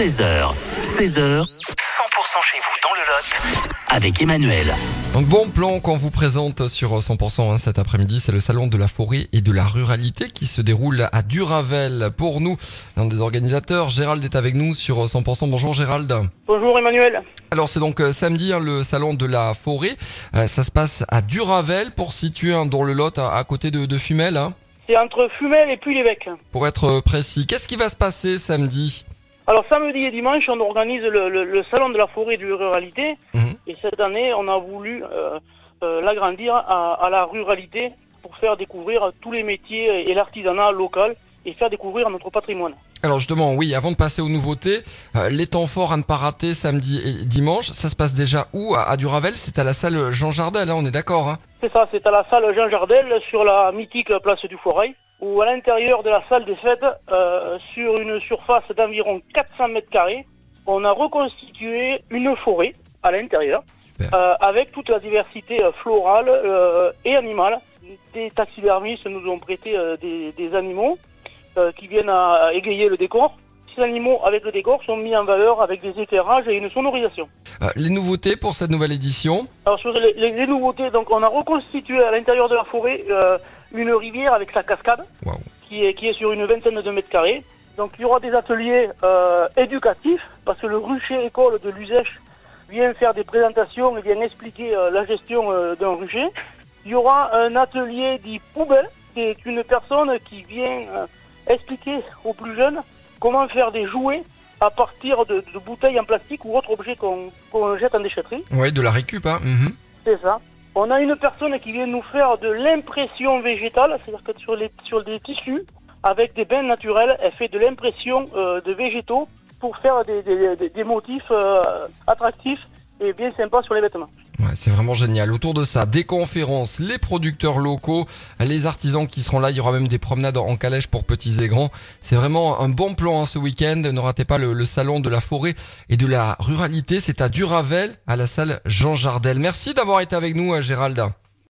13h, 16h, 100% chez vous dans le Lot avec Emmanuel. Donc bon plan qu'on vous présente sur 100% hein, cet après-midi, c'est le salon de la forêt et de la ruralité qui se déroule à Duravel. Pour nous, un des organisateurs, Gérald est avec nous sur 100%. Bonjour Gérald. Bonjour Emmanuel. Alors c'est donc euh, samedi hein, le salon de la forêt. Euh, ça se passe à Duravel pour situer hein, dans le Lot à, à côté de, de Fumel. hein. C'est entre Fumel et puis l'évêque. Pour être précis, qu'est-ce qui va se passer samedi? Alors samedi et dimanche, on organise le, le- le salon de la forêt et de la ruralité. Mhm. Et cette année, on a voulu euh, euh, l'agrandir à, à la ruralité pour faire découvrir tous les métiers et l'artisanat local et faire découvrir notre patrimoine. Alors justement, oui, avant de passer aux nouveautés, euh, les temps forts à ne pas rater samedi et dimanche, ça se passe déjà où? À, à Duravel, c'est à la salle Jean Jardel, hein, on est d'accord hein? C'est ça, c'est à la salle Jean Jardel sur la mythique place du Forail ou à l'intérieur de la salle des fêtes, euh, sur une surface d'environ 400 mètres carrés, on a reconstitué une forêt à l'intérieur euh, avec toute la diversité euh, florale euh, et animale. Des taxidermistes nous ont prêté des, des animaux qui viennent à égayer le décor. Ces animaux avec le décor sont mis en valeur avec des éclairages et une sonorisation. Les nouveautés pour cette nouvelle édition? Alors sur les, les- les nouveautés, donc on a reconstitué à l'intérieur de la forêt une rivière avec sa cascade qui est, qui est sur une vingtaine de mètres carrés. Donc il y aura des ateliers euh, éducatifs parce que le rucher école de l'Uzèche vient faire des présentations et vient expliquer euh, la gestion euh, d'un rucher. Il y aura un atelier dit poubelle qui est une personne qui vient expliquer aux plus jeunes comment faire des jouets à partir de, de bouteilles en plastique ou autres objets qu'on qu'on jette en déchetterie. Oui, de la récup, hein mhm. C'est ça. On a une personne qui vient nous faire de l'impression végétale, c'est-à-dire que sur, des tissus, avec des bains naturels, elle fait de l'impression euh, de végétaux pour faire des motifs euh, attractifs et bien sympas sur les vêtements. Ouais, c'est vraiment génial. Autour de ça, des conférences, les producteurs locaux, les artisans qui seront là. Il y aura même des promenades en calèche pour petits et grands. C'est vraiment un bon plan hein, ce week-end. Ne ratez pas le, salon de la forêt et de la ruralité. C'est à Duravel, à la salle Jean Jardel. Merci d'avoir été avec nous, euh, Gérald.